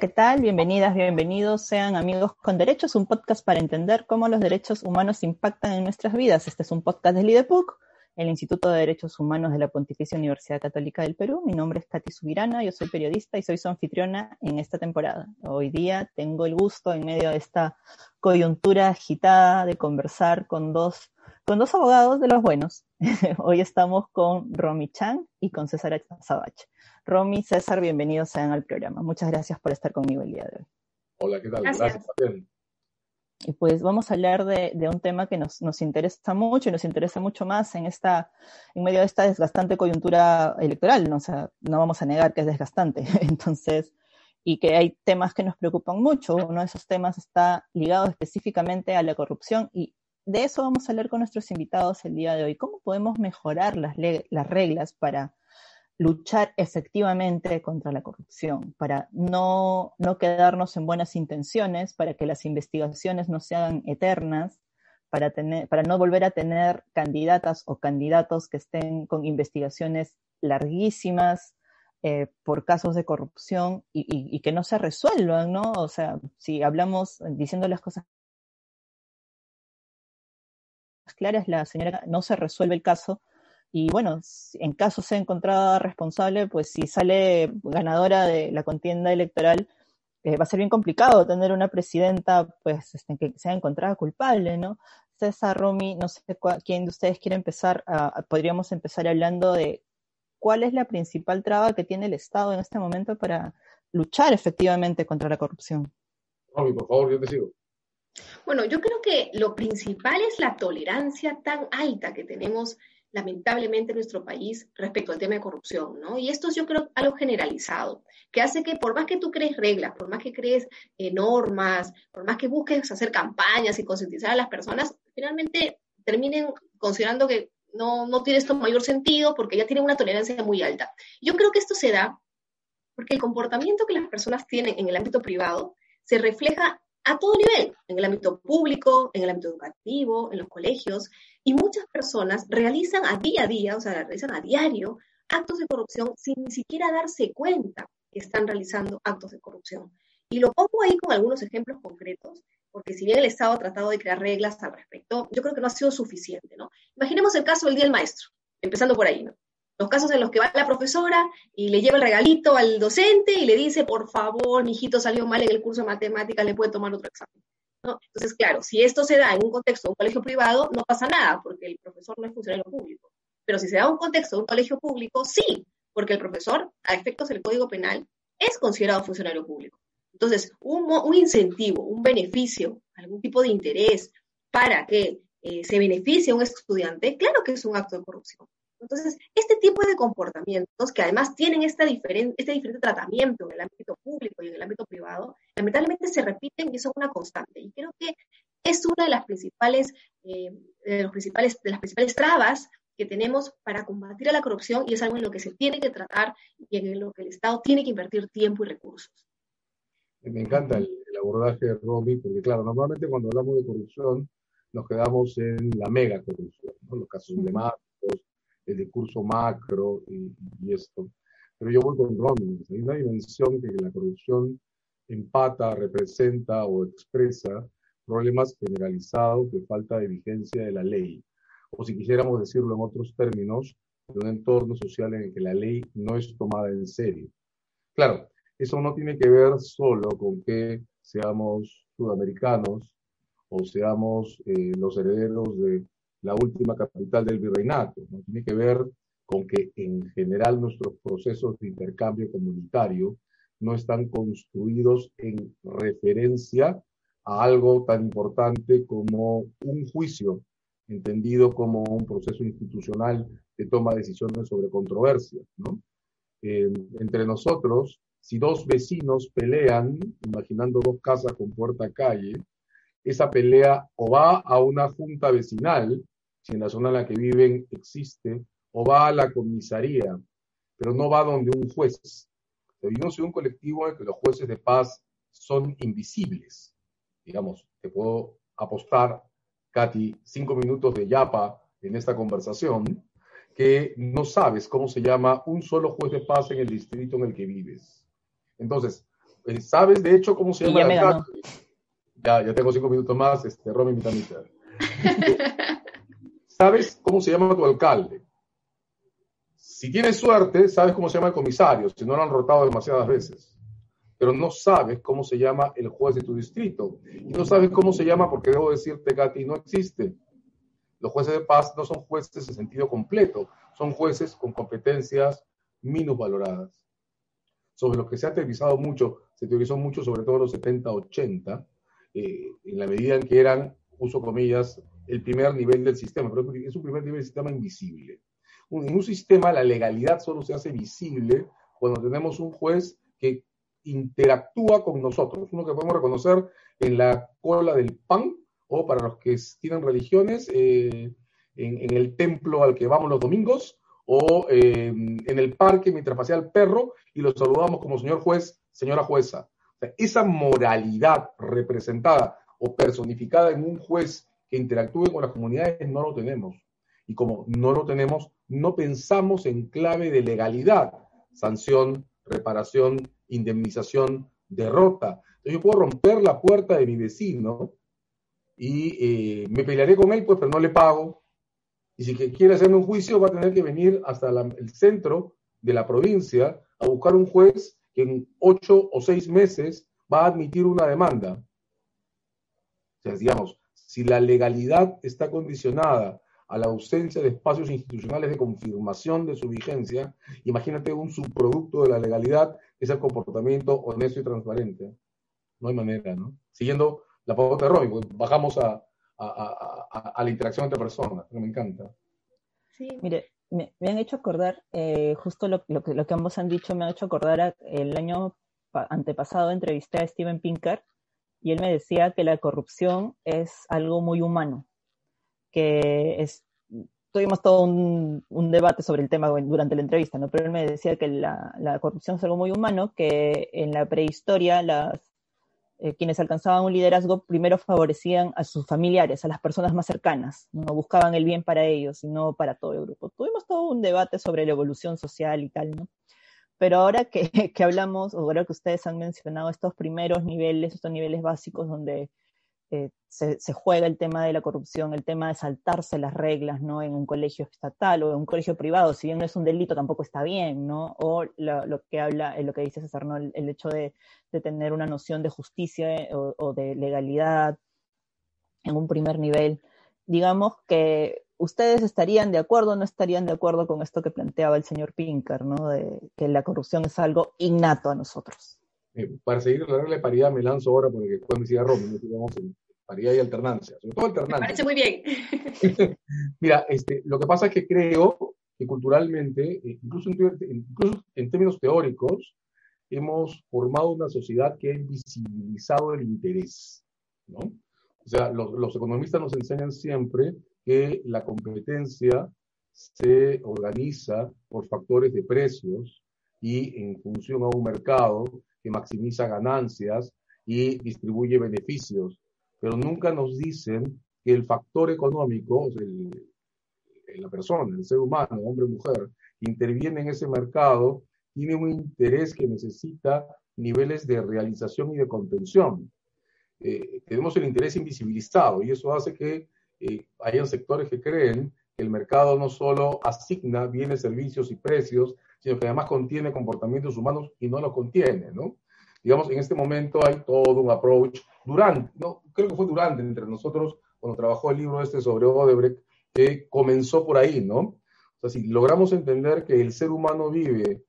¿qué tal? Bienvenidas, bienvenidos, sean amigos con derechos, un podcast para entender cómo los derechos humanos impactan en nuestras vidas. Este es un podcast del IDEPUC, el Instituto de Derechos Humanos de la Pontificia Universidad Católica del Perú. Mi nombre es Katy Subirana, yo soy periodista y soy su anfitriona en esta temporada. Hoy día tengo el gusto, en medio de esta coyuntura agitada, de conversar con dos, con dos abogados de los buenos. Hoy estamos con Romy Chang y con César Sabach. Romy, César, bienvenidos sean al programa. Muchas gracias por estar conmigo el día de hoy. Hola, ¿qué tal? Gracias, gracias Y pues vamos a hablar de, de un tema que nos, nos, interesa mucho y nos interesa mucho más en esta, en medio de esta desgastante coyuntura electoral, ¿no? O sea, no vamos a negar que es desgastante. Entonces, y que hay temas que nos preocupan mucho. Uno de esos temas está ligado específicamente a la corrupción y de eso vamos a hablar con nuestros invitados el día de hoy. ¿Cómo podemos mejorar las, las reglas para luchar efectivamente contra la corrupción, para no, no quedarnos en buenas intenciones, para que las investigaciones no se hagan eternas, para, tener, para no volver a tener candidatas o candidatos que estén con investigaciones larguísimas eh, por casos de corrupción y, y, y, que no se resuelvan, ¿no? O sea, si hablamos diciendo las cosas claras, la señora no se resuelve el caso, y bueno, en caso sea encontrada responsable, pues si sale ganadora de la contienda electoral, eh, va a ser bien complicado tener una presidenta pues este, que sea encontrada culpable, ¿no? César Romy, no sé quién de ustedes quiere empezar, a, podríamos empezar hablando de cuál es la principal traba que tiene el Estado en este momento para luchar efectivamente contra la corrupción. Romy, por favor, yo te sigo. Bueno, yo creo que lo principal es la tolerancia tan alta que tenemos lamentablemente en nuestro país respecto al tema de corrupción, ¿no? Y esto es yo creo algo generalizado, que hace que por más que tú crees reglas, por más que crees eh, normas, por más que busques hacer campañas y concientizar a las personas, finalmente terminen considerando que no, no tiene esto mayor sentido porque ya tienen una tolerancia muy alta. Yo creo que esto se da porque el comportamiento que las personas tienen en el ámbito privado se refleja a todo nivel, en el ámbito público, en el ámbito educativo, en los colegios, y muchas personas realizan a día a día, o sea, realizan a diario actos de corrupción sin ni siquiera darse cuenta que están realizando actos de corrupción. Y lo pongo ahí con algunos ejemplos concretos, porque si bien el Estado ha tratado de crear reglas al respecto, yo creo que no ha sido suficiente, ¿no? Imaginemos el caso del Día del Maestro, empezando por ahí. Los casos en los que va la profesora y le lleva el regalito al docente y le dice, por favor, mi hijito salió mal en el curso de matemáticas, le puede tomar otro examen. Entonces, claro, si esto se da en un contexto de un colegio privado, no pasa nada, porque el profesor no es funcionario público. Pero si se da en un contexto de un colegio público, sí, porque el profesor, a efectos del Código Penal, es considerado funcionario público. Entonces, un, incentivo, un beneficio, algún tipo de interés para que eh, se beneficie a un estudiante, claro que es un acto de corrupción. Entonces, este tipo de comportamientos que además tienen esta este diferente tratamiento en el ámbito público y en el ámbito privado, lamentablemente se repiten y son una constante. Y creo que es una de las principales, eh, de los principales, de las principales trabas que tenemos para combatir a la corrupción y es algo en lo que se tiene que tratar y en lo que el Estado tiene que invertir tiempo y recursos. Me encanta el, abordaje de Romy, porque claro, normalmente cuando hablamos de corrupción nos quedamos en la mega corrupción, los casos de Marcos, el discurso macro y, esto. Pero yo voy con Romy, hay una dimensión que la corrupción empata, representa o expresa problemas generalizados de falta de vigencia de la ley. O si quisiéramos decirlo en otros términos, de un entorno social en el que la ley no es tomada en serio. Claro, eso no tiene que ver solo con que seamos sudamericanos o seamos eh, los herederos de la última capital del virreinato. ¿no? Tiene que ver con que en general nuestros procesos de intercambio comunitario no están construidos en referencia a algo tan importante como un juicio, entendido como un proceso institucional de toma de decisiones sobre controversias. ¿no? Eh, entre nosotros, si dos vecinos pelean, imaginando dos casas con puerta calle, esa pelea o va a una junta vecinal, si en la zona en la que viven existe, o va a la comisaría, pero no va donde un juez. Vivimos en un colectivo en el que los jueces de paz son invisibles. Digamos, te puedo apostar, Katy, cinco minutos de yapa en esta conversación, que no sabes cómo se llama un solo juez de paz en el distrito en el que vives. Entonces, eh, ¿sabes de hecho cómo se llama? Ya, ya, ya, tengo cinco minutos más, este, Romy, mi ¿Sabes cómo se llama tu alcalde? Si tienes suerte, sabes cómo se llama el comisario, si no lo han rotado demasiadas veces. Pero no sabes cómo se llama el juez de tu distrito. Y no sabes cómo se llama porque debo decirte, Katy, no existe. Los jueces de paz no son jueces en sentido completo, son jueces con competencias minusvaloradas. Sobre lo que se ha teorizado mucho, se teorizó mucho sobre todo en los 70, 80, eh, en la medida en que eran, uso comillas, el primer nivel del sistema, pero es un primer nivel del sistema invisible en un sistema la legalidad solo se hace visible cuando tenemos un juez que interactúa con nosotros, uno que podemos reconocer en la cola del pan o para los que tienen religiones, eh, en, el templo al que vamos los domingos o eh, en el parque mientras pasea el perro y lo saludamos como señor juez, señora jueza. esa moralidad representada o personificada en un juez que interactúe con las comunidades no lo tenemos. Y como no lo tenemos, no pensamos en clave de legalidad, sanción, reparación, indemnización, derrota. Yo puedo romper la puerta de mi vecino y eh, me pelearé con él, pues, pero no le pago. Y si quiere hacerme un juicio, va a tener que venir hasta el centro de la provincia a buscar un juez que en ocho o seis meses va a admitir una demanda. O sea, digamos, si la legalidad está condicionada a la ausencia de espacios institucionales de confirmación de su vigencia, imagínate un subproducto de la legalidad que es el comportamiento honesto y transparente. No hay manera, ¿no? Siguiendo la pauta de Roy, pues, bajamos a, la interacción entre personas, que me encanta. Sí. Mire, me, han hecho acordar, eh, justo lo, que, lo que ambos han dicho, me han hecho acordar el año antepasado entrevisté a Steven Pinker y él me decía que la corrupción es algo muy humano, que es, tuvimos todo un, debate sobre el tema durante la entrevista, ¿no? pero él me decía que la, corrupción es algo muy humano, que en la prehistoria las, eh, quienes alcanzaban un liderazgo primero favorecían a sus familiares, a las personas más cercanas, no buscaban el bien para ellos, sino para todo el grupo. Tuvimos todo un debate sobre la evolución social y tal, ¿no? Pero ahora que, que hablamos, o ahora que ustedes han mencionado estos primeros niveles, estos niveles básicos donde eh, se, juega el tema de la corrupción, el tema de saltarse las reglas, ¿no? En un colegio estatal o en un colegio privado, si bien no es un delito, tampoco está bien, ¿no? O lo, que habla, lo que dice César. El, hecho de, tener una noción de justicia eh, o, de legalidad en un primer nivel. Digamos que ustedes estarían de acuerdo o no estarían de acuerdo con esto que planteaba el señor Pinker, ¿no? De que la corrupción es algo innato a nosotros. Eh, para seguir la regla de paridad me lanzo ahora porque después me sigue Romy, vamos en paridad y alternancia, sobre todo alternancia. Me parece muy bien. Mira, este, lo que pasa es que creo que culturalmente, eh, incluso en, incluso en términos teóricos, hemos formado una sociedad que ha invisibilizado el interés, ¿no? O sea, los, los economistas nos enseñan siempre que la competencia se organiza por factores de precios y en función a un mercado que maximiza ganancias y distribuye beneficios, pero nunca nos dicen que el factor económico, la persona, el ser humano, hombre o mujer, interviene en ese mercado, tiene un interés que necesita niveles de realización y de contención. Eh, tenemos el interés invisibilizado y eso hace que eh, hayan sectores que creen que el mercado no solo asigna bienes, servicios y precios, sino que además contiene comportamientos humanos y no los contiene, ¿no? Digamos, en este momento hay todo un approach durante, no, creo que fue durante entre nosotros cuando trabajó el libro este sobre Odebrecht, que comenzó por ahí, ¿no? O sea, si logramos entender que el ser humano vive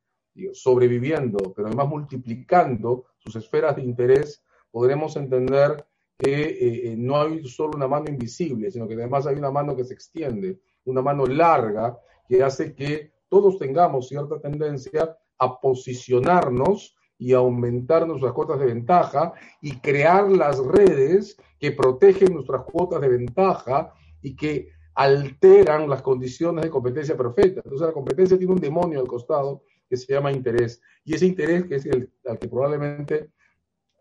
sobreviviendo, pero además multiplicando sus esferas de interés, podremos entender que no hay solo una mano invisible, sino que además hay una mano que se extiende, una mano larga que hace que todos tengamos cierta tendencia a posicionarnos y aumentar nuestras cuotas de ventaja y crear las redes que protegen nuestras cuotas de ventaja y que alteran las condiciones de competencia perfecta. Entonces la competencia tiene un demonio al costado que se llama interés. Y ese interés, que es el al que probablemente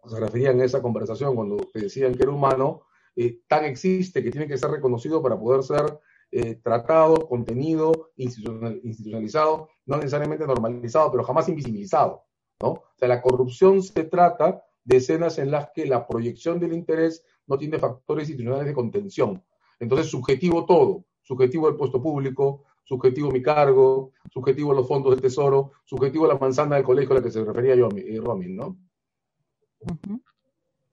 se referían en esa conversación cuando decían que era humano, eh, tan existe que tiene que ser reconocido para poder ser eh, tratado, contenido, institucionalizado, no necesariamente normalizado, pero jamás invisibilizado. ¿no? O sea, la corrupción se trata de escenas en las que la proyección del interés no tiene factores institucionales de contención. Entonces, subjetivo todo, subjetivo el puesto público, subjetivo mi cargo, subjetivo los fondos del tesoro, subjetivo la manzana del colegio a la que se refería yo, eh, Romin, ¿no?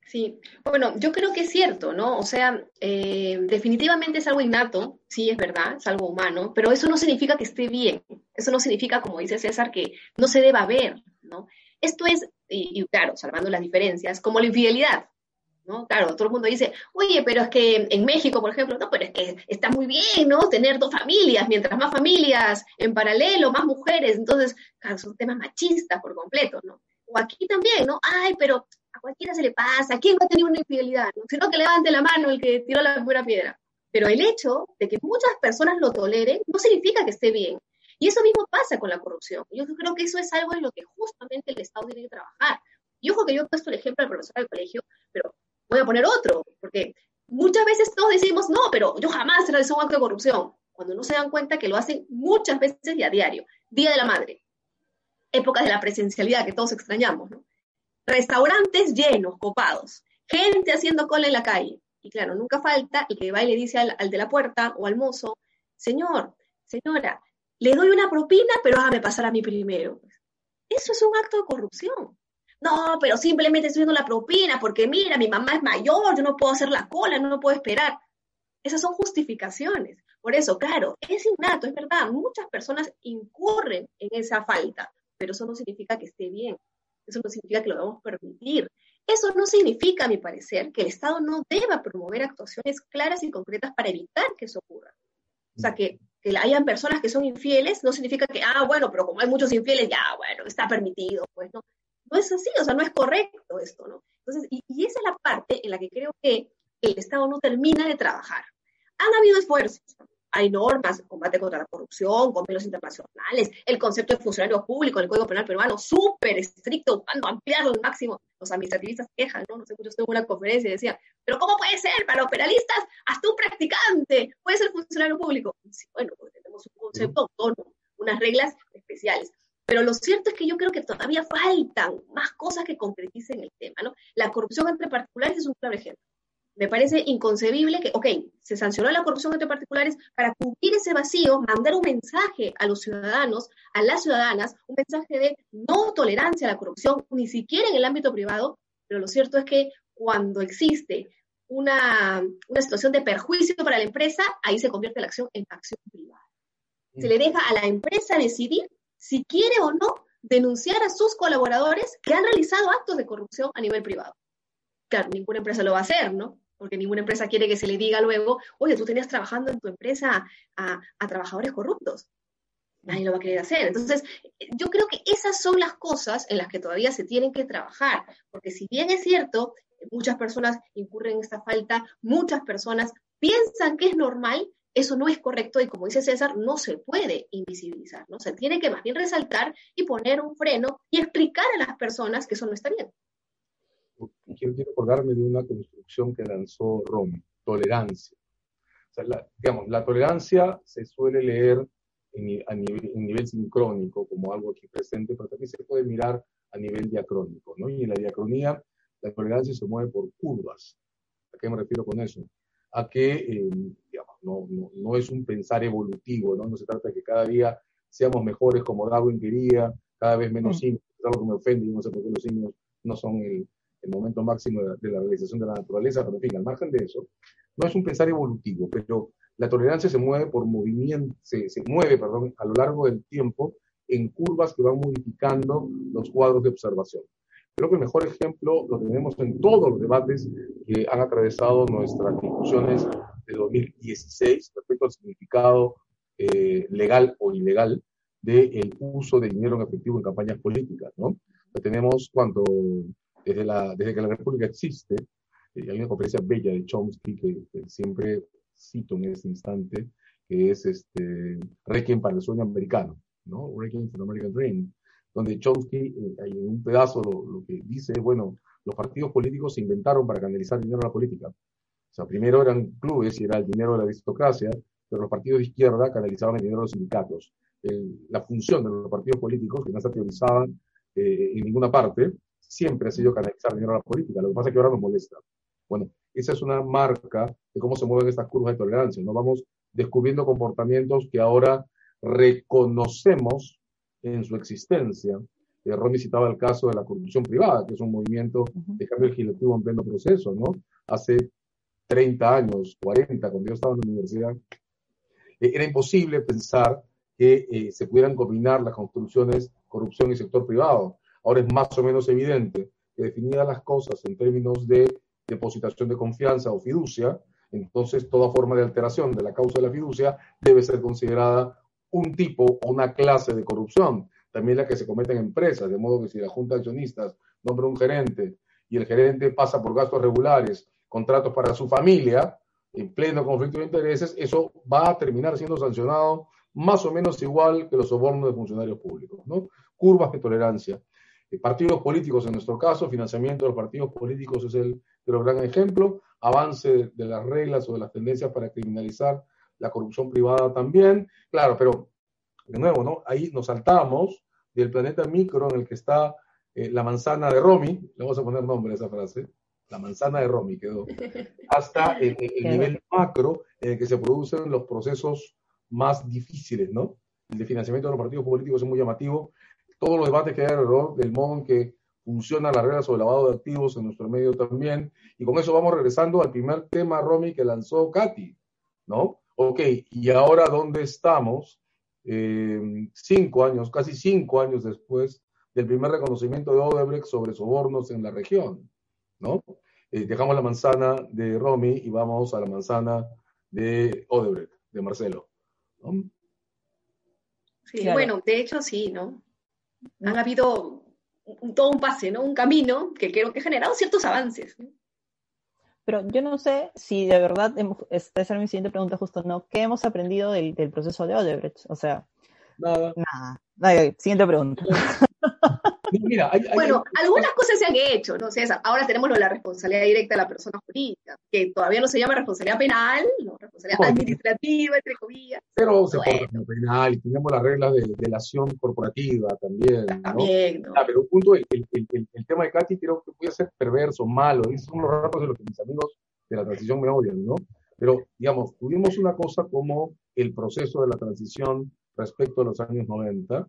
Sí, bueno, yo creo que es cierto, ¿no? O sea, eh, definitivamente es algo innato, sí, es verdad, es algo humano, pero eso no significa que esté bien, eso no significa, como dice César, que no se deba ver, ¿no? Esto es, y, claro, salvando las diferencias, como la infidelidad, ¿no? Claro, todo el mundo dice, oye, pero es que en México, por ejemplo, no, pero es que está muy bien, ¿no? Tener dos familias, mientras más familias en paralelo, más mujeres, entonces, claro, son temas machistas por completo, ¿no? Aquí también, ¿no? Ay, pero a cualquiera se le pasa, ¿quién va a tener una infidelidad? ¿no? Sino que levante la mano el que tiró la primera piedra. Pero el hecho de que muchas personas lo toleren no significa que esté bien. Y eso mismo pasa con la corrupción. Yo creo que eso es algo en lo que justamente el Estado tiene que trabajar. Y ojo que yo he puesto el ejemplo del profesor del colegio, pero voy a poner otro, porque muchas veces todos decimos, no, pero yo jamás realicé un acto de corrupción, cuando no se dan cuenta que lo hacen muchas veces y a diario. Día de la Madre, época de la presencialidad que todos extrañamos, ¿no? Restaurantes llenos, copados, gente haciendo cola en la calle. Y claro, nunca falta el que va y le dice al, de la puerta o al mozo, señor, señora, le doy una propina, pero hágame pasar a mí primero. Eso es un acto de corrupción. No, pero simplemente estoy dando la propina porque mira, mi mamá es mayor, yo no puedo hacer la cola, no puedo esperar. Esas son justificaciones. Por eso, claro, es innato, es verdad, muchas personas incurren en esa falta, pero eso no significa que esté bien. Eso no significa que lo debamos permitir. Eso no significa, a mi parecer, que el Estado no deba promover actuaciones claras y concretas para evitar que eso ocurra. O sea, que, que hayan personas que son infieles no significa que, ah, bueno, pero como hay muchos infieles, ya, bueno, está permitido. Pues no, no es así, o sea, no es correcto esto, ¿no? Entonces, y, y esa es la parte en la que creo que el Estado no termina de trabajar. Han habido esfuerzos, hay normas, combate contra la corrupción, convenios internacionales, el concepto de funcionario público, el Código Penal peruano, súper estricto, buscando ampliarlo al máximo. Los administrativistas quejan, ¿no? No sé, yo estuve en una conferencia y decía, pero ¿cómo puede ser? Para los penalistas, hasta un practicante puede ser funcionario público. bueno, porque tenemos un concepto autónomo, unas reglas especiales. Pero lo cierto es que yo creo que todavía faltan más cosas que concreticen el tema, ¿no? La corrupción entre particulares es un claro ejemplo me parece inconcebible que, ok, se sancionó la corrupción entre particulares para cubrir ese vacío, mandar un mensaje a los ciudadanos, a las ciudadanas, un mensaje de no tolerancia a la corrupción, ni siquiera en el ámbito privado, pero lo cierto es que cuando existe una, una situación de perjuicio para la empresa, ahí se convierte la acción en acción privada. Se le deja a la empresa decidir si quiere o no denunciar a sus colaboradores que han realizado actos de corrupción a nivel privado. Claro, ninguna empresa lo va a hacer, ¿no? Porque ninguna empresa quiere que se le diga luego, oye, tú tenías trabajando en tu empresa a, trabajadores corruptos. Nadie lo va a querer hacer. Entonces, yo creo que esas son las cosas en las que todavía se tienen que trabajar, porque si bien es cierto, muchas personas incurren en esta falta, muchas personas piensan que es normal, eso no es correcto y como dice César, no se puede invisibilizar. Se tiene que más bien resaltar y poner un freno y explicar a las personas que eso no está bien quiero, quiero acordarme de una construcción que lanzó Romy, tolerancia. O sea, la, digamos, la tolerancia se suele leer en, a nivel, en nivel sincrónico como algo aquí presente, pero también se puede mirar a nivel diacrónico, ¿no? Y en la diacronía, la tolerancia se mueve por curvas. ¿A qué me refiero con eso? A que, eh, digamos, no, no, no, es un pensar evolutivo, ¿no? No se trata de que cada día seamos mejores como Darwin quería, cada vez menos mm. es algo que me ofende y no sé por qué los signos no son el, el momento máximo de, la realización de la naturaleza, pero en fin, al margen de eso, no es un pensar evolutivo, pero la tolerancia se mueve por movimiento, se, se mueve, perdón, a lo largo del tiempo en curvas que van modificando los cuadros de observación. Creo que el mejor ejemplo lo tenemos en todos los debates que han atravesado nuestras discusiones de 2016 respecto al significado eh, legal o ilegal del uso de dinero en efectivo en campañas políticas, ¿no? tenemos cuando, desde, la, desde que la República existe, eh, hay una conferencia bella de Chomsky que, siempre cito en este instante, que es este, Requiem para el sueño americano, ¿no? Requiem for the American Dream, donde Chomsky, eh, en un pedazo, lo, que dice bueno, los partidos políticos se inventaron para canalizar dinero a la política. O sea, primero eran clubes y era el dinero de la aristocracia, pero los partidos de izquierda canalizaban el dinero de los sindicatos. la función de los partidos políticos, que no se teorizaban eh, en ninguna parte, siempre ha sido canalizar dinero a la política. Lo que pasa es que ahora nos molesta. Bueno, esa es una marca de cómo se mueven estas curvas de tolerancia. No vamos descubriendo comportamientos que ahora reconocemos en su existencia. Eh, Romy citaba el caso de la corrupción privada, que es un movimiento de cambio legislativo en pleno proceso, ¿no? Hace 30 años, 40, cuando yo estaba en la universidad, eh, era imposible pensar que eh, se pudieran combinar las construcciones corrupción y sector privado. Ahora es más o menos evidente que definidas las cosas en términos de depositación de confianza o fiducia, entonces toda forma de alteración de la causa de la fiducia debe ser considerada un tipo o una clase de corrupción, también la que se comete en empresas, de modo que si la junta de accionistas nombra un gerente y el gerente pasa por gastos regulares, contratos para su familia, en pleno conflicto de intereses, eso va a terminar siendo sancionado más o menos igual que los sobornos de funcionarios públicos, ¿no? Curvas de tolerancia. Eh, partidos políticos, en nuestro caso, financiamiento de los partidos políticos es el, el gran ejemplo, avance de las reglas o de las tendencias para criminalizar la corrupción privada también. Claro, pero de nuevo, ¿no? Ahí nos saltamos del planeta micro en el que está eh, la manzana de Romy, le vamos a poner nombre a esa frase, la manzana de Romy quedó, hasta el, nivel macro en el que se producen los procesos más difíciles, ¿no? El de financiamiento de los partidos políticos es muy llamativo. Todos los debates que hay alrededor del modo en que funciona la regla sobre lavado de activos en nuestro medio también. Y con eso vamos regresando al primer tema, Romy, que lanzó Katy, ¿no? Ok, ¿y ahora dónde estamos? Eh, cinco años, casi cinco años después del primer reconocimiento de Odebrecht sobre sobornos en la región, ¿no? Eh, dejamos la manzana de Romy y vamos a la manzana de Odebrecht, de Marcelo. Sí, bueno, de hecho sí, ¿no? Han habido todo un pase, ¿no? Un camino que creo que ha generado ciertos avances. Pero yo no sé si de verdad, esta es mi siguiente pregunta justo, ¿no? ¿Qué hemos aprendido del, del proceso de Odebrecht? O sea, nada. Nada. Siguiente pregunta. bueno, algunas cosas se han hecho, ¿no? ahora tenemos la responsabilidad directa de la persona jurídica, que todavía no se llama responsabilidad penal, ¿no? responsabilidad administrativa, entre comillas. Pero se bueno. como penal y tenemos las reglas de delación corporativa también. También, ¿no? Ah, pero un punto, el, el, el, tema de Katy creo que puede ser perverso, malo, y son los ratos de los que mis amigos de la transición me odian, ¿no? Pero, digamos, tuvimos una cosa como el proceso de la transición respecto a los años 90,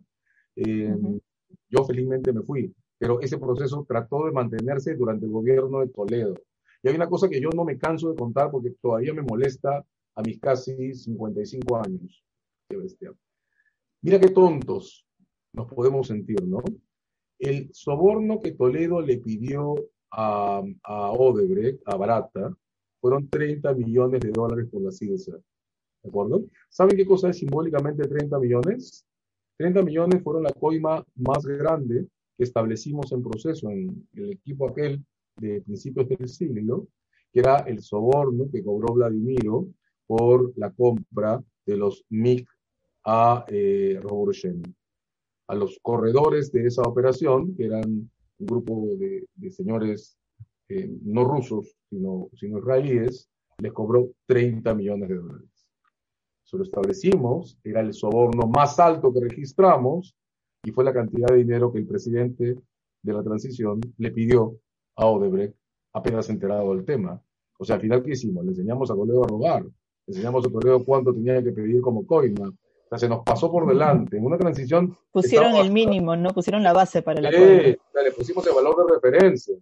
eh, yo felizmente me fui, pero ese proceso trató de mantenerse durante el gobierno de Toledo. Y hay una cosa que yo no me canso de contar porque todavía me molesta a mis casi 55 años. Qué bestia. Mira qué tontos nos podemos sentir, ¿no? El soborno que Toledo le pidió a, a Odebrecht, a Barata, fueron 30 millones de dólares por la CIDESA. ¿De acuerdo? ¿Saben qué cosa es simbólicamente 30 millones? 30 millones fueron la coima más grande que establecimos en proceso en el equipo aquel de principios del siglo, que era el soborno que cobró Vladimiro por la compra de los MiG a eh, A los corredores de esa operación, que eran un grupo de, señores eh, no rusos, sino, sino israelíes, les cobró 30 millones de dólares se lo establecimos, era el soborno más alto que registramos y fue la cantidad de dinero que el presidente de la transición le pidió a Odebrecht apenas enterado del tema. O sea, al final, ¿qué hicimos? Le enseñamos a Toledo a robar, le enseñamos a Toledo cuánto tenía que pedir como coima. O sea, se nos pasó por delante. En una transición. Pusieron el mínimo, ¿no? Pusieron la base para la sí, le pusimos el valor de referencia.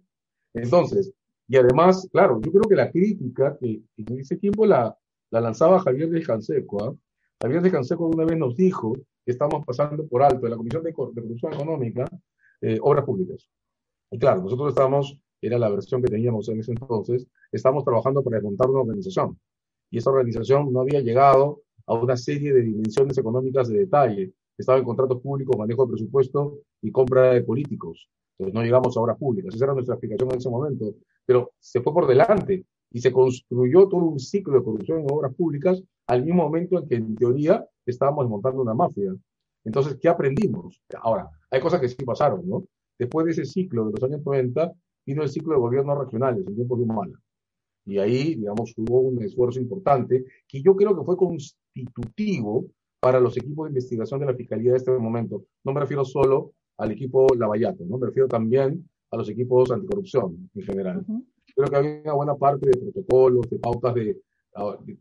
Entonces, y además, claro, yo creo que la crítica que en ese tiempo la, la lanzaba Javier de Canseco. ¿ah? Javier de Canseco una vez nos dijo que estamos pasando por alto en la Comisión de, Corrupción Económica eh, Obras Públicas. Y claro, nosotros estamos, era la versión que teníamos en ese entonces, estamos trabajando para desmontar una organización. Y esa organización no había llegado a una serie de dimensiones económicas de detalle. Estaba en contratos públicos, manejo de presupuesto y compra de políticos. Entonces no llegamos a obras públicas. Esa era nuestra explicación en ese momento. Pero se fue por delante y se construyó todo un ciclo de corrupción en obras públicas al mismo momento en que en teoría estábamos desmontando una mafia. Entonces, ¿qué aprendimos? Ahora, hay cosas que sí pasaron, ¿no? Después de ese ciclo de los años 90, vino el ciclo de gobiernos regionales en tiempos de Humala. Y ahí, digamos, hubo un esfuerzo importante que yo creo que fue constitutivo para los equipos de investigación de la Fiscalía de este momento. No me refiero solo al equipo Lavallato, ¿no? Me refiero también a los equipos anticorrupción en general. Creo que había una buena parte de protocolos, de pautas de,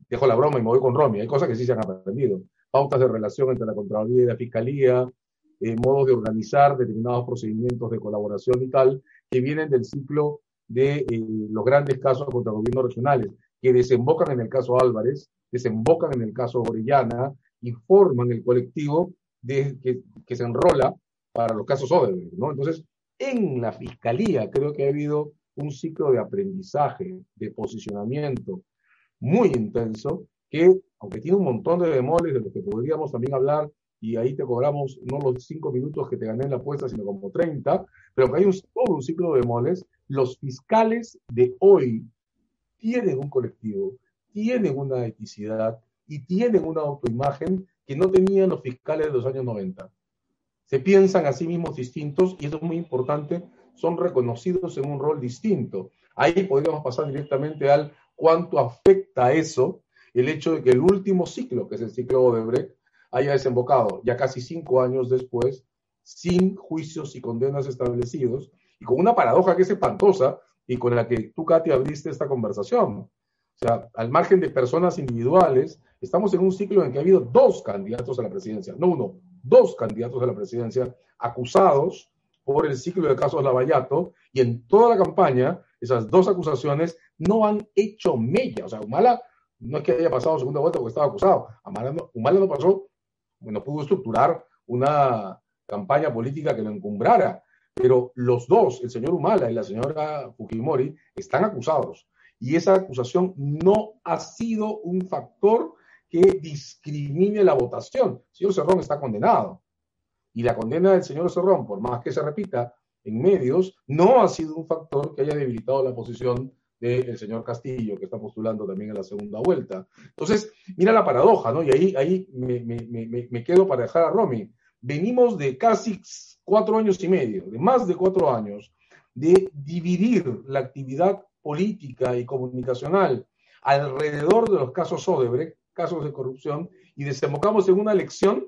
dejo la broma y me voy con Romy, hay cosas que sí se han aprendido. Pautas de relación entre la Contraloría y la Fiscalía, eh, modos de organizar determinados procedimientos de colaboración y tal, que vienen del ciclo de eh, los grandes casos contra gobiernos regionales, que desembocan en el caso Álvarez, desembocan en el caso Orellana y forman el colectivo de, que, que se enrola para los casos Odebrecht, ¿no? Entonces, en la fiscalía creo que ha habido un ciclo de aprendizaje, de posicionamiento muy intenso, que aunque tiene un montón de demoles de los que podríamos también hablar, y ahí te cobramos no los cinco minutos que te gané en la apuesta, sino como 30, pero que hay un, todo un ciclo de demoles, los fiscales de hoy tienen un colectivo, tienen una eticidad y tienen una autoimagen que no tenían los fiscales de los años 90 se piensan a sí mismos distintos y eso es muy importante, son reconocidos en un rol distinto. Ahí podríamos pasar directamente al cuánto afecta eso el hecho de que el último ciclo, que es el ciclo Odebrecht, haya desembocado ya casi cinco años después, sin juicios y condenas establecidos, y con una paradoja que es espantosa y con la que tú, Katy, abriste esta conversación. O sea, al margen de personas individuales, estamos en un ciclo en que ha habido dos candidatos a la presidencia, no uno, dos candidatos a la presidencia acusados por el ciclo de casos Lavallato y en toda la campaña esas dos acusaciones no han hecho mella. O sea, Humala no es que haya pasado segunda vuelta porque estaba acusado. Humala no, Humala no pasó, bueno, pudo estructurar una campaña política que lo encumbrara, pero los dos, el señor Humala y la señora Fujimori, están acusados. Y esa acusación no ha sido un factor que discrimine la votación. El señor Cerrón está condenado. Y la condena del señor Cerrón, por más que se repita en medios, no ha sido un factor que haya debilitado la posición del señor Castillo, que está postulando también en la segunda vuelta. Entonces, mira la paradoja, ¿no? Y ahí, ahí me, me, me quedo para dejar a Romy. Venimos de casi cuatro años y medio, de más de cuatro años, de dividir la actividad política y comunicacional alrededor de los casos Odebrecht casos de corrupción y desembocamos en una elección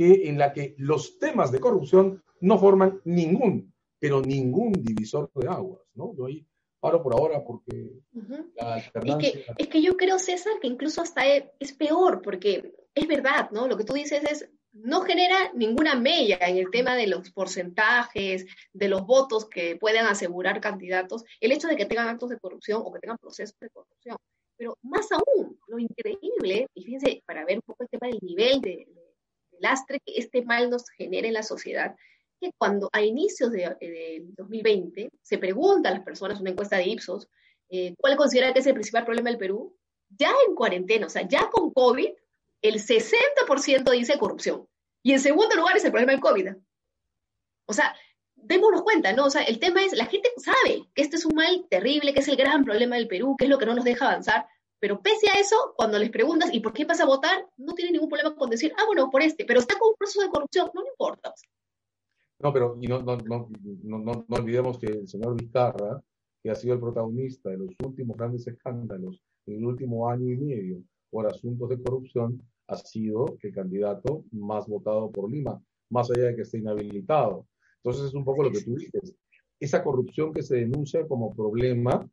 que, en la que los temas de corrupción no forman ningún, pero ningún divisor de aguas, ¿no? Yo ahí paro por ahora porque es, que, es que yo creo, César, que incluso hasta es peor, porque es verdad, ¿no? Lo que tú dices es, no genera ninguna mella en el tema de los porcentajes, de los votos que puedan asegurar candidatos, el hecho de que tengan actos de corrupción o que tengan procesos de corrupción. Pero más aún, lo increíble, y fíjense, para ver un poco el tema del nivel de, lastre que este mal nos genera en la sociedad, que cuando a inicios del de 2020 se pregunta a las personas, una encuesta de Ipsos, eh, ¿cuál considera que es el principal problema del Perú? Ya en cuarentena, o sea, ya con COVID, el 60% dice corrupción. Y en segundo lugar es el problema del COVID. O sea, démonos cuenta, ¿no? O sea, el tema es, la gente sabe que este es un mal terrible, que es el gran problema del Perú, que es lo que no nos deja avanzar, pero pese a eso, cuando les preguntas, ¿y por qué vas a votar? No tiene ningún problema con decir, ah, bueno, por este, pero está con un proceso de corrupción, no importa. No, pero y no, no, no, no, olvidemos que el señor Vizcarra, que ha sido el protagonista de los últimos grandes escándalos en el último año y medio por asuntos de corrupción, ha sido el candidato más votado por Lima, más allá de que esté inhabilitado. Entonces es un poco lo que tú dices. Esa corrupción que se denuncia como problema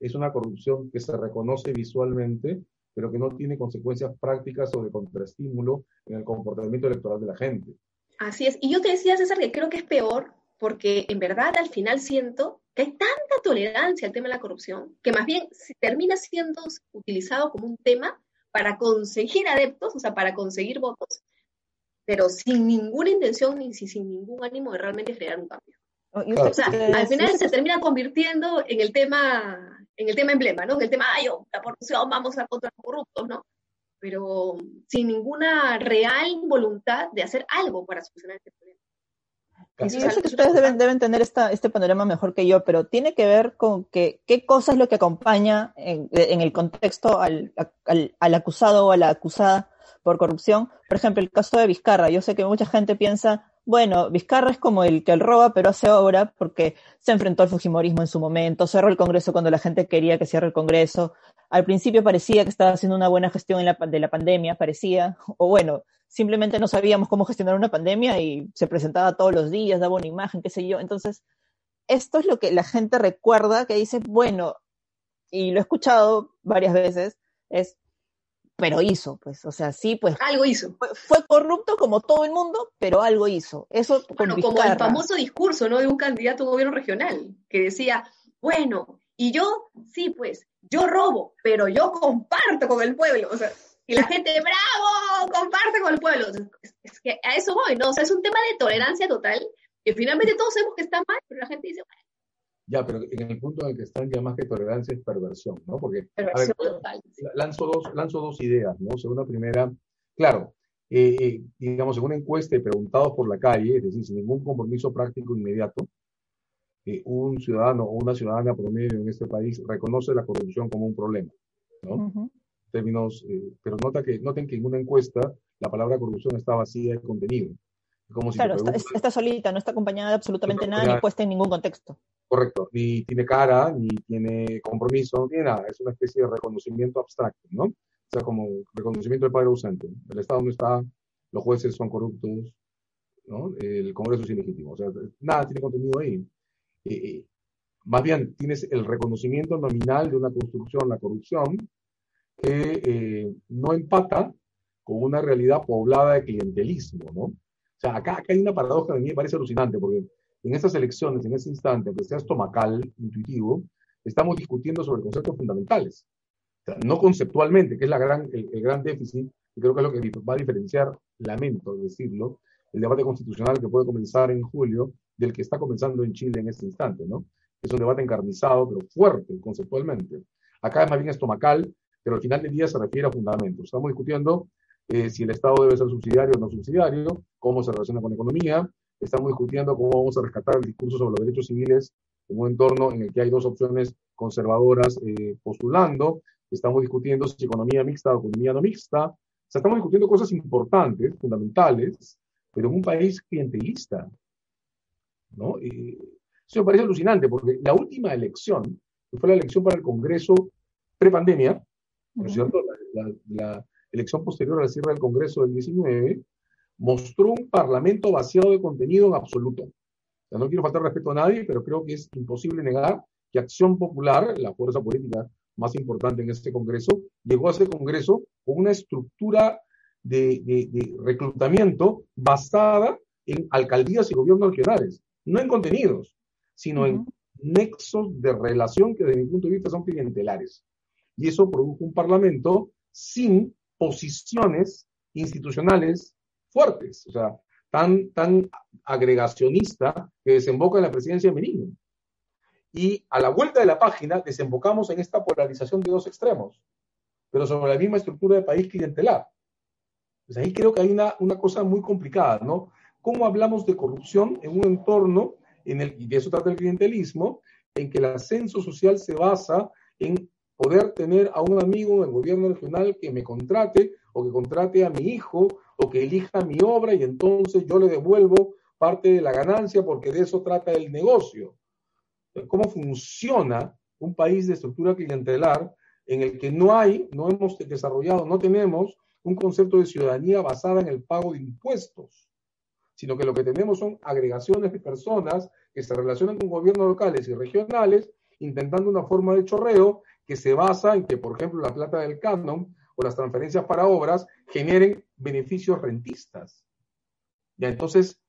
es una corrupción que se reconoce visualmente, pero que no tiene consecuencias prácticas de contraestímulo en el comportamiento electoral de la gente. Así es. Y yo te decía, César, que creo que es peor porque en verdad al final siento que hay tanta tolerancia al tema de la corrupción que más bien termina siendo utilizado como un tema para conseguir adeptos, o sea, para conseguir votos, pero sin ninguna intención ni sin ningún ánimo de realmente crear un cambio. O sea, al final se termina convirtiendo en el tema, en el tema emblema, ¿no? En el tema, ay, oh, la corrupción, vamos a contra los corruptos, ¿no? Pero sin ninguna real voluntad de hacer algo para solucionar este problema. yo sé que ustedes deben, deben tener esta, este panorama mejor que yo, pero tiene que ver con que, qué cosa es lo que acompaña en, en el contexto al, al, al, acusado o a la acusada por corrupción. Por ejemplo, el caso de Vizcarra. Yo sé que mucha gente piensa, bueno, Vizcarra es como el que él roba, pero hace obra porque se enfrentó al Fujimorismo en su momento, cerró el Congreso cuando la gente quería que cierre el Congreso. Al principio parecía que estaba haciendo una buena gestión de la pandemia, parecía, o bueno, simplemente no sabíamos cómo gestionar una pandemia y se presentaba todos los días, daba una imagen, qué sé yo. Entonces, esto es lo que la gente recuerda, que dice, bueno, y lo he escuchado varias veces, es, pero hizo, pues, o sea, sí, pues. Algo hizo. Fue, corrupto como todo el mundo, pero algo hizo. Eso bueno, como el famoso discurso, ¿no? De un candidato a gobierno regional, que decía, bueno, y yo, sí, pues, yo robo, pero yo comparto con el pueblo, o sea, y la gente, bravo, comparte con el pueblo. Es, que a eso voy, ¿no? O sea, es un tema de tolerancia total, que finalmente todos sabemos que está mal, pero la gente dice, bueno, ya, pero en el punto en el que están ya más que tolerancia es perversión, ¿no? Porque lanzo, dos, lanzo dos ideas, ¿no? Según la primera, claro, eh, eh, digamos, en una encuesta y preguntados por la calle, es decir, sin ningún compromiso práctico inmediato, eh, un ciudadano o una ciudadana promedio en este país reconoce la corrupción como un problema, ¿no? Términos, pero nota que, noten que en una encuesta la palabra corrupción está vacía de contenido. Como claro, está, solita, no está acompañada de absolutamente nada, ni puesta en ningún contexto. Correcto, ni tiene cara, ni tiene compromiso, no tiene nada, es una especie de reconocimiento abstracto, ¿no? O sea, como reconocimiento del padre ausente. El Estado no está, los jueces son corruptos, ¿no? El Congreso es ilegítimo, o sea, nada tiene contenido ahí. Eh, más bien, tienes el reconocimiento nominal de una construcción, la corrupción, que eh, no empata con una realidad poblada de clientelismo, ¿no? O sea, acá, acá hay una paradoja que a mí me parece alucinante, porque en estas elecciones, en ese instante, aunque sea estomacal, intuitivo, estamos discutiendo sobre conceptos fundamentales. O sea, no conceptualmente, que es la gran, el, gran déficit, y creo que es lo que va a diferenciar, lamento decirlo, el debate constitucional que puede comenzar en julio del que está comenzando en Chile en este instante, ¿no? Es un debate encarnizado, pero fuerte conceptualmente. Acá es más bien estomacal, pero al final del día se refiere a fundamentos. Estamos discutiendo eh, si el Estado debe ser subsidiario o no subsidiario, cómo se relaciona con la economía, estamos discutiendo cómo vamos a rescatar el discurso sobre los derechos civiles en un entorno en el que hay dos opciones conservadoras eh, postulando, estamos discutiendo si economía mixta o economía no mixta, o sea, estamos discutiendo cosas importantes, fundamentales, pero en un país clientelista, ¿no? eso me parece alucinante, porque la última elección, que fue la elección para el Congreso prepandemia, ¿no es cierto? La, la, elección posterior al cierre del Congreso del 19, mostró un parlamento vaciado de contenido en absoluto. no quiero faltar respeto a nadie, pero creo que es imposible negar que Acción Popular, la fuerza política más importante en este Congreso, llegó a ese Congreso con una estructura de, de reclutamiento basada en alcaldías y gobiernos regionales, no en contenidos, sino en nexos de relación que desde mi punto de vista son clientelares. Y eso produjo un parlamento sin posiciones institucionales fuertes, o sea, tan, tan agregacionista que desemboca en la presidencia de Merino. Y a la vuelta de la página desembocamos en esta polarización de dos extremos, pero sobre la misma estructura de país clientelar. Pues ahí creo que hay una, una cosa muy complicada, ¿no? ¿Cómo hablamos de corrupción en un entorno en el, y de eso trata el clientelismo, en que el ascenso social se basa en poder tener a un amigo en el gobierno regional que me contrate o que contrate a mi hijo o que elija mi obra y entonces yo le devuelvo parte de la ganancia porque de eso trata el negocio. ¿Cómo funciona un país de estructura clientelar en el que no hay, no hemos desarrollado, no tenemos un concepto de ciudadanía basada en el pago de impuestos, sino que lo que tenemos son agregaciones de personas que se relacionan con gobiernos locales y regionales intentando una forma de chorreo que se basa en que, por ejemplo, la plata del canon o las transferencias para obras generen beneficios rentistas. Ya, entonces,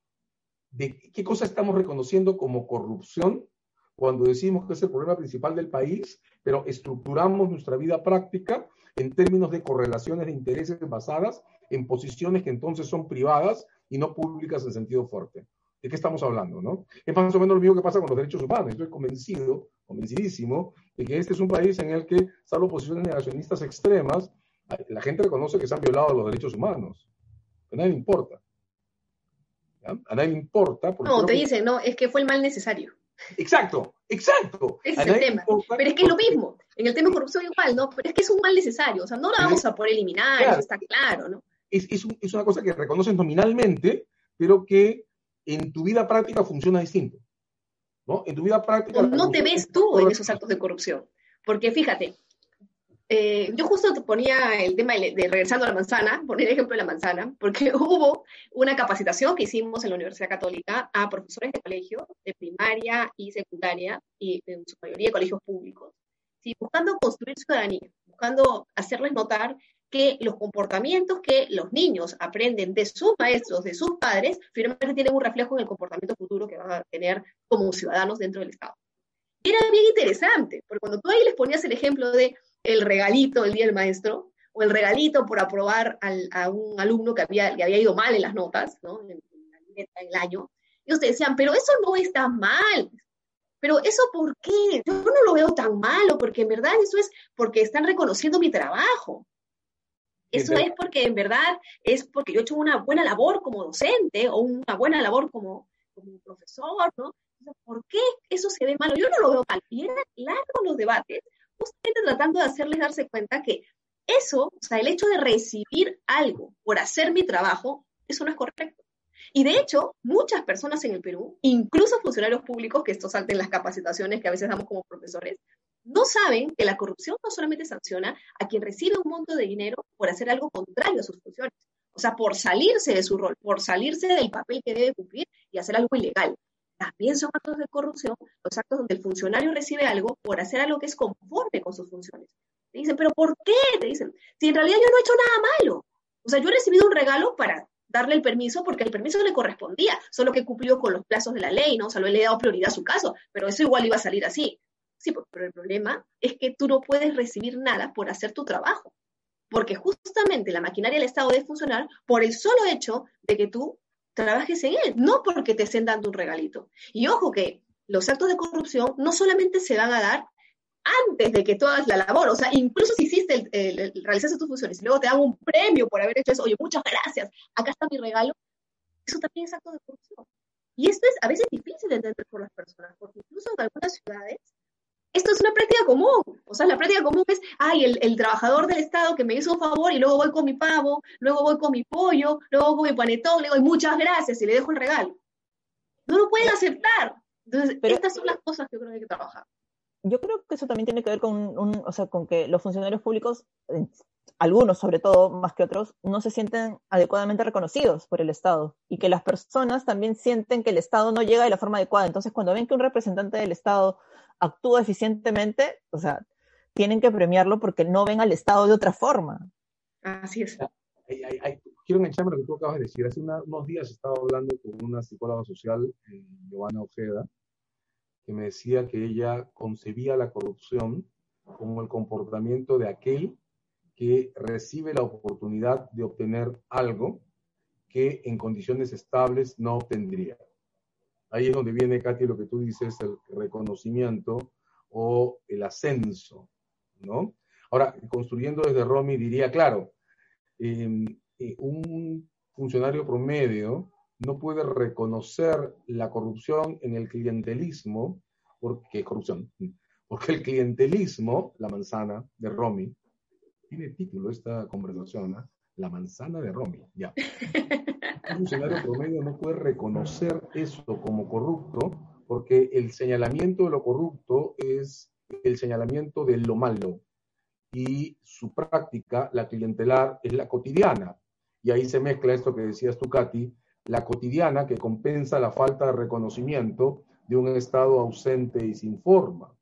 ¿de qué cosa estamos reconociendo como corrupción cuando decimos que es el problema principal del país, pero estructuramos nuestra vida práctica en términos de correlaciones de intereses basadas en posiciones que entonces son privadas y no públicas en sentido fuerte? ¿De qué estamos hablando? ¿no? Es más o menos lo mismo que pasa con los derechos humanos. Estoy convencido, convencidísimo, de que este es un país en el que, salvo posiciones negacionistas extremas, la gente reconoce que se han violado los derechos humanos. A nadie le importa. A nadie le importa. No, te dicen, no, es que fue el mal necesario. Exacto, exacto. Ese es el tema. Pero es que es lo mismo. En el tema de corrupción igual, ¿no? Pero es que es un mal necesario. O sea, no lo vamos a poder eliminar, eso está claro, ¿no? Es, es, es una cosa que reconocen nominalmente, pero que en tu vida práctica funciona distinto. ¿no? En tu vida práctica... no te ves tú en esos actos de corrupción. Porque fíjate, eh, yo justo te ponía el tema de, regresando a la manzana, poner el ejemplo de la manzana, porque hubo una capacitación que hicimos en la Universidad Católica a profesores de colegio, de primaria y secundaria, y en su mayoría de colegios públicos, ¿sí? buscando construir ciudadanía, buscando hacerles notar que los comportamientos que los niños aprenden de sus maestros, de sus padres, finalmente tienen un reflejo en el comportamiento futuro que van a tener como ciudadanos dentro del Estado. Era bien interesante, porque cuando tú ahí les ponías el ejemplo de el regalito el día del maestro, o el regalito por aprobar a un alumno que había, que había ido mal en las notas, ¿no? en, en el año, ellos te decían, pero eso no está mal, pero eso ¿por qué? Yo no lo veo tan malo, porque en verdad eso es porque están reconociendo mi trabajo. Eso es porque en verdad es porque yo he hecho una buena labor como docente o una buena labor como, como profesor, ¿no? ¿Por qué eso se ve malo? Yo no lo veo mal. Y eran largos los debates, justamente tratando de hacerles darse cuenta que eso, o sea, el hecho de recibir algo por hacer mi trabajo, eso no es correcto. Y de hecho, muchas personas en el Perú, incluso funcionarios públicos, que esto salten las capacitaciones que a veces damos como profesores, no saben que la corrupción no solamente sanciona a quien recibe un monto de dinero por hacer algo contrario a sus funciones, o sea, por salirse de su rol, por salirse del papel que debe cumplir y hacer algo ilegal. También son actos de corrupción los actos donde el funcionario recibe algo por hacer algo que es conforme con sus funciones. Te dicen, pero ¿por qué? Te dicen, si en realidad yo no he hecho nada malo. O sea, yo he recibido un regalo para darle el permiso porque el permiso le correspondía, solo que cumplió con los plazos de la ley, ¿no? O sea, le he dado prioridad a su caso, pero eso igual iba a salir así. Sí, pero el problema es que tú no puedes recibir nada por hacer tu trabajo, porque justamente la maquinaria del Estado debe funcionar por el solo hecho de que tú trabajes en él, no porque te estén dando un regalito. Y ojo que los actos de corrupción no solamente se van a dar antes de que tú hagas la labor, o sea, incluso si hiciste, el, realizaste tus funciones y luego te dan un premio por haber hecho eso, oye, muchas gracias, acá está mi regalo, eso también es acto de corrupción. Y esto es a veces difícil de entender por las personas, porque incluso en algunas ciudades esto es una práctica común. O sea, la práctica común es, ay, el, trabajador del Estado que me hizo un favor y luego voy con mi pavo, luego voy con mi pollo, luego voy con mi panetón, le doy muchas gracias y le dejo el regalo. No lo pueden aceptar. Entonces, estas son las cosas que yo creo que hay que trabajar. Yo creo que eso también tiene que ver con, un, o sea, con que los funcionarios públicos, algunos sobre todo, más que otros, no se sienten adecuadamente reconocidos por el Estado y que las personas también sienten que el Estado no llega de la forma adecuada. Entonces, cuando ven que un representante del Estado actúa eficientemente, o sea, tienen que premiarlo porque no ven al Estado de otra forma. Así es. quiero engancharme lo que tú acabas de decir. Hace unos días estaba hablando con una psicóloga social, eh, Giovanna Ojeda, que me decía que ella concebía la corrupción como el comportamiento de aquel que recibe la oportunidad de obtener algo que en condiciones estables no obtendría. Ahí es donde viene, Katy, lo que tú dices, el reconocimiento o el ascenso, ¿no? Ahora, construyendo desde Romy, diría, claro, em, eh, un funcionario promedio no puede reconocer la corrupción en el clientelismo, porque corrupción, porque el clientelismo, la manzana de Romy, tiene título esta conversación, ¿ah? La manzana de Romy, ya. Un funcionario promedio no puede reconocer eso como corrupto porque el señalamiento de lo corrupto es el señalamiento de lo malo y su práctica, la clientelar, es la cotidiana. Y ahí se mezcla esto que decías tú, Katy, la cotidiana que compensa la falta de reconocimiento de un Estado ausente y sin forma.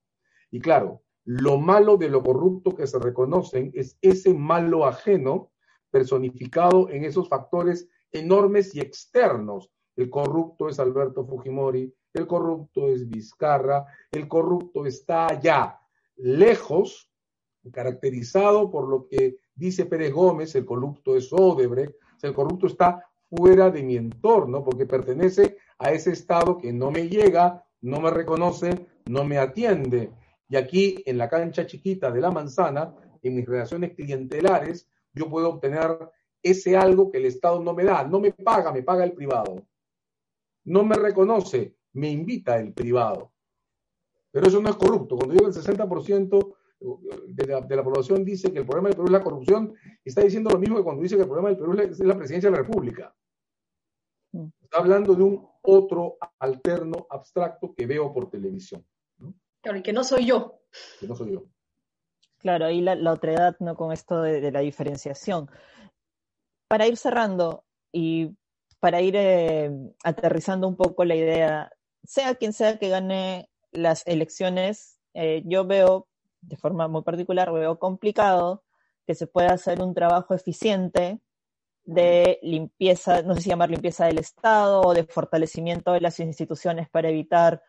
Y claro, lo malo de lo corrupto que se reconocen es ese malo ajeno personificado en esos factores enormes y externos. El corrupto es Alberto Fujimori, el corrupto es Vizcarra, el corrupto está allá, lejos, caracterizado por lo que dice Pérez Gómez, el corrupto es Odebrecht, el corrupto está fuera de mi entorno, porque pertenece a ese Estado que no me llega, no me reconoce, no me atiende. Y aquí, en la cancha chiquita de la manzana, en mis relaciones clientelares, yo puedo obtener ese algo que el Estado no me da. No me paga, me paga el privado. No me reconoce, me invita el privado. Pero eso no es corrupto. Cuando digo el 60% de la, de la, población dice que el problema del Perú es la corrupción, está diciendo lo mismo que cuando dice que el problema del Perú es la presidencia de la República. Mm. Está hablando de un otro alterno abstracto que veo por televisión. ¿no? Claro, y que no soy yo. Que no soy yo. Claro, ahí la, la otredad ¿no? con esto de, la diferenciación. Para ir cerrando y para ir eh, aterrizando un poco la idea, sea quien sea que gane las elecciones, eh, yo veo de forma muy particular, veo complicado que se pueda hacer un trabajo eficiente de limpieza, no sé si llamar limpieza del Estado o de fortalecimiento de las instituciones para evitar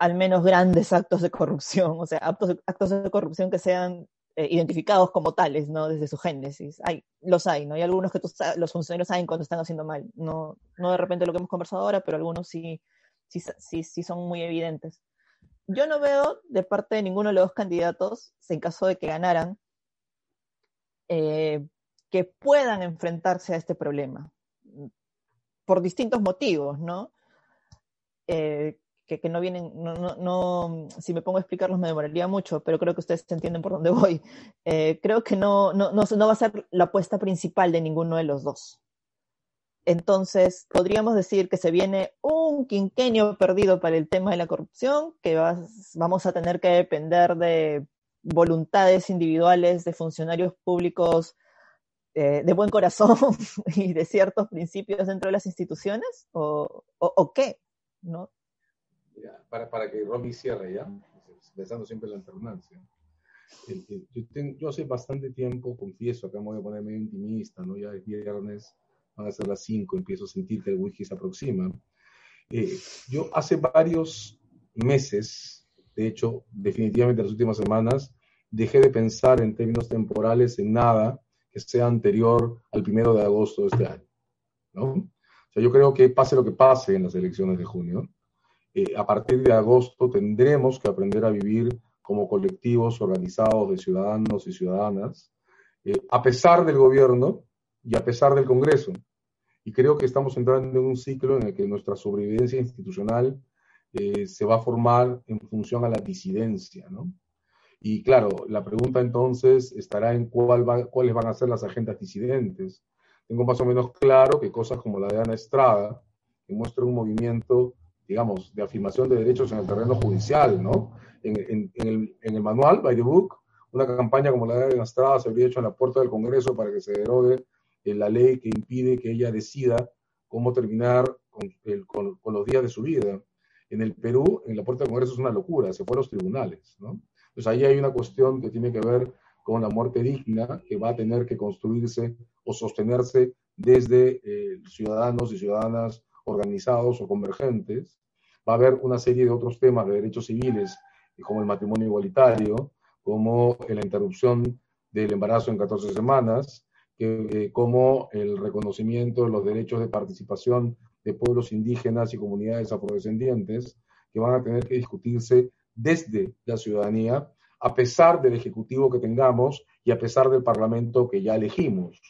al menos grandes actos de corrupción, o sea, actos, actos de corrupción que sean eh, identificados como tales, ¿no? Desde su génesis. Hay, los hay, ¿no? Hay algunos que los funcionarios saben cuando están haciendo mal. No, no de repente lo que hemos conversado ahora, pero algunos sí, sí, sí, sí son muy evidentes yo no veo de parte de ninguno de los dos candidatos, en caso de que ganaran, eh, que puedan enfrentarse a este problema. Por distintos motivos, ¿no? Eh, que, no vienen, no, no, no, si me pongo a explicarlos me demoraría mucho, pero creo que ustedes entienden por dónde voy. Eh, creo que no, no, no, va a ser la apuesta principal de ninguno de los dos. Entonces, podríamos decir que se viene un quinquenio perdido para el tema de la corrupción, que vas, vamos a tener que depender de voluntades individuales de funcionarios públicos eh, de buen corazón y de ciertos principios dentro de las instituciones, o, o qué, ¿no? Ya, para, para, que Romy cierre ya, pensando siempre la alternancia. Yo, tengo, yo, hace bastante tiempo, confieso, acá me voy a poner medio intimista, ¿no? Ya es viernes, van a ser las 5, empiezo a sentir que el whisky se aproxima. Eh, yo hace varios meses, de hecho, definitivamente en las últimas semanas, dejé de pensar en términos temporales en nada que sea anterior al primero de agosto de este año. ¿no? O sea, yo creo que pase lo que pase en las elecciones de junio, eh, a partir de agosto tendremos que aprender a vivir como colectivos organizados de ciudadanos y ciudadanas, eh, a pesar del gobierno y a pesar del Congreso. Y creo que estamos entrando en un ciclo en el que nuestra sobrevivencia institucional eh, se va a formar en función a la disidencia, ¿no? Y claro, la pregunta entonces estará en cuáles van a ser las agendas disidentes. Tengo más o menos claro que cosas como la de Ana Estrada, que muestra un movimiento, digamos, de afirmación de derechos en el terreno judicial, ¿no? En, en, en, el, en el, manual, by the book, una campaña como la de Ana Estrada se habría hecho en la puerta del Congreso para que se derogue la ley que impide que ella decida cómo terminar con, el, con, con, los días de su vida. En el Perú, en la puerta del Congreso es una locura, se fue a los tribunales, ¿no? Entonces ahí hay una cuestión que tiene que ver con la muerte digna que va a tener que construirse o sostenerse desde eh, ciudadanos y ciudadanas organizados o convergentes. Va a haber una serie de otros temas de derechos civiles, como el matrimonio igualitario, como la interrupción del embarazo en 14 semanas, eh, como el reconocimiento de los derechos de participación de pueblos indígenas y comunidades afrodescendientes, que van a tener que discutirse desde la ciudadanía, a pesar del Ejecutivo que tengamos y a pesar del Parlamento que ya elegimos.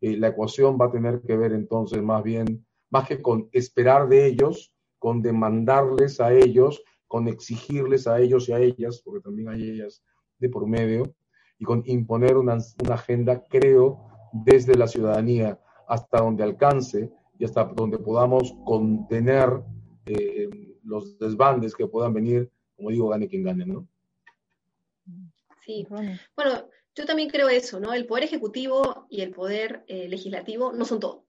Eh, la ecuación va a tener que ver entonces más bien, más que con esperar de ellos, con demandarles a ellos, con exigirles a ellos y a ellas, porque también hay ellas de por medio, y con imponer una, una agenda, creo, desde la ciudadanía hasta donde alcance y hasta donde podamos contener eh, los desbandes que puedan venir, como digo, gane quien gane, ¿no? Sí, bueno, yo también creo eso, ¿no? El poder ejecutivo y el poder eh, legislativo no son todo.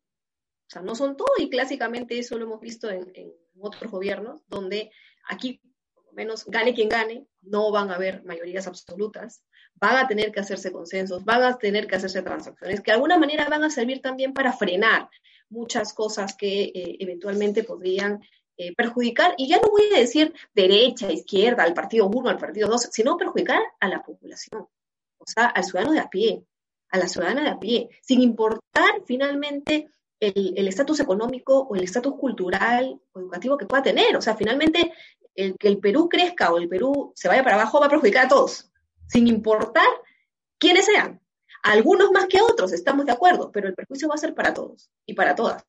O sea, no son todo y clásicamente eso lo hemos visto en, otros gobiernos, donde aquí, por lo menos, gane quien gane, no van a haber mayorías absolutas, van a tener que hacerse consensos, van a tener que hacerse transacciones, que de alguna manera van a servir también para frenar muchas cosas que eh, eventualmente podrían eh, perjudicar, y ya no voy a decir derecha, izquierda, al partido 1, al partido 2, sino perjudicar a la población, o sea, al ciudadano de a pie, a la ciudadana de a pie, sin importar finalmente el estatus económico o el estatus cultural o educativo que pueda tener. O sea, finalmente, el que el Perú crezca o el Perú se vaya para abajo va a perjudicar a todos, sin importar quiénes sean. Algunos más que otros, estamos de acuerdo, pero el perjuicio va a ser para todos y para todas.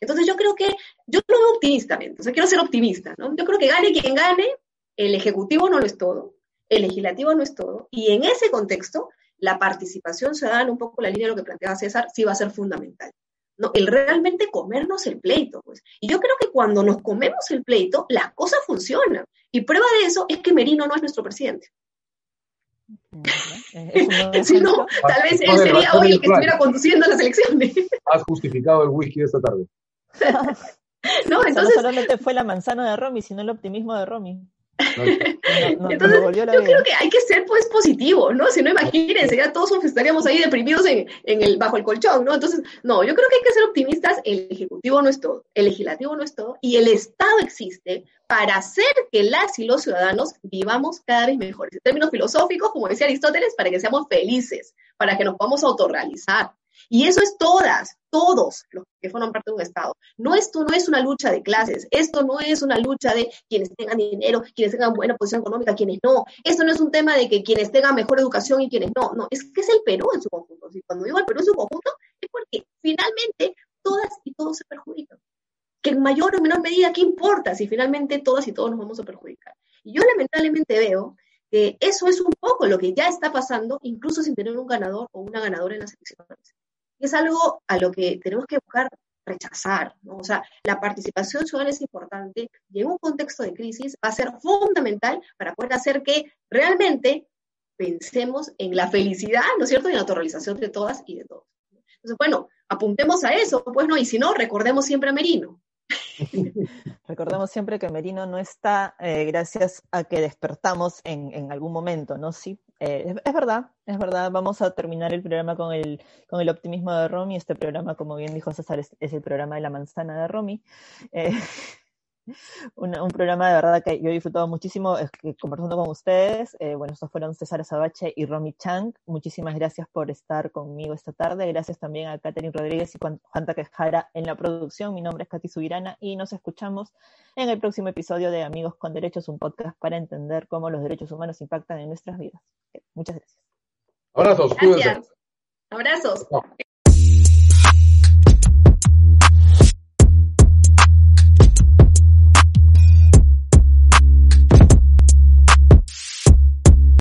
Entonces yo creo que, yo lo veo optimistamente, o sea, quiero ser optimista, ¿no? Yo creo que gane quien gane, el Ejecutivo no lo es todo, el Legislativo no es todo, y en ese contexto, la participación ciudadana, un poco la línea de lo que planteaba César, sí va a ser fundamental. ¿No? El realmente comernos el pleito, pues. Y yo creo que cuando nos comemos el pleito, las cosas funcionan. Y prueba de eso es que Merino no es nuestro presidente. si no, tal vez él sería hoy el que estuviera conduciendo las elecciones. Has justificado el whisky de esta tarde. no, entonces... No solamente fue la manzana de Romy, sino el optimismo de Romy. Entonces, yo creo que hay que ser pues positivo, ¿no? Si no, imagínense, ya todos estaríamos ahí deprimidos en, el, bajo el colchón, ¿no? Entonces, no, yo creo que hay que ser optimistas, el Ejecutivo no es todo, el Legislativo no es todo, y el Estado existe para hacer que las y los ciudadanos vivamos cada vez mejores. En términos filosóficos, como decía Aristóteles, para que seamos felices, para que nos podamos autorrealizar, y eso es todas, todos los que forman parte de un Estado. No, esto no es una lucha de clases, esto no es una lucha de quienes tengan dinero, quienes tengan buena posición económica, quienes no. Esto no es un tema de que quienes tengan mejor educación y quienes no. No, es que es el Perú en su conjunto. Y cuando digo el Perú en su conjunto, es porque finalmente todas y todos se perjudican. Que en mayor o menor medida, ¿qué importa si finalmente todas y todos nos vamos a perjudicar? Y yo lamentablemente veo que eso es un poco lo que ya está pasando, incluso sin tener un ganador o una ganadora en las elecciones es algo a lo que tenemos que buscar rechazar, ¿no? O sea, la participación ciudadana es importante y en un contexto de crisis va a ser fundamental para poder hacer que realmente pensemos en la felicidad, ¿no es cierto?, y en la autorrealización de todas y de todos. Entonces, bueno, apuntemos a eso, pues no, y si no, recordemos siempre a Merino. Recordemos siempre que Merino no está eh, gracias a que despertamos en, algún momento, ¿no? Sí, eh, es, verdad, es verdad. Vamos a terminar el programa con el, con el optimismo de Romy. Este programa, como bien dijo César, es, el programa de la manzana de Romy. Eh, un, programa de verdad que yo he disfrutado muchísimo conversando con ustedes. Eh, bueno, estos fueron César Sabache y Romy Chang. Muchísimas gracias por estar conmigo esta tarde. Gracias también a Catherine Rodríguez y Juan Taquejara en la producción. Mi nombre es Katy Subirana y nos escuchamos en el próximo episodio de Amigos con Derechos, un podcast para entender cómo los derechos humanos impactan en nuestras vidas. Muchas gracias. Abrazos, Gracias. Abrazos.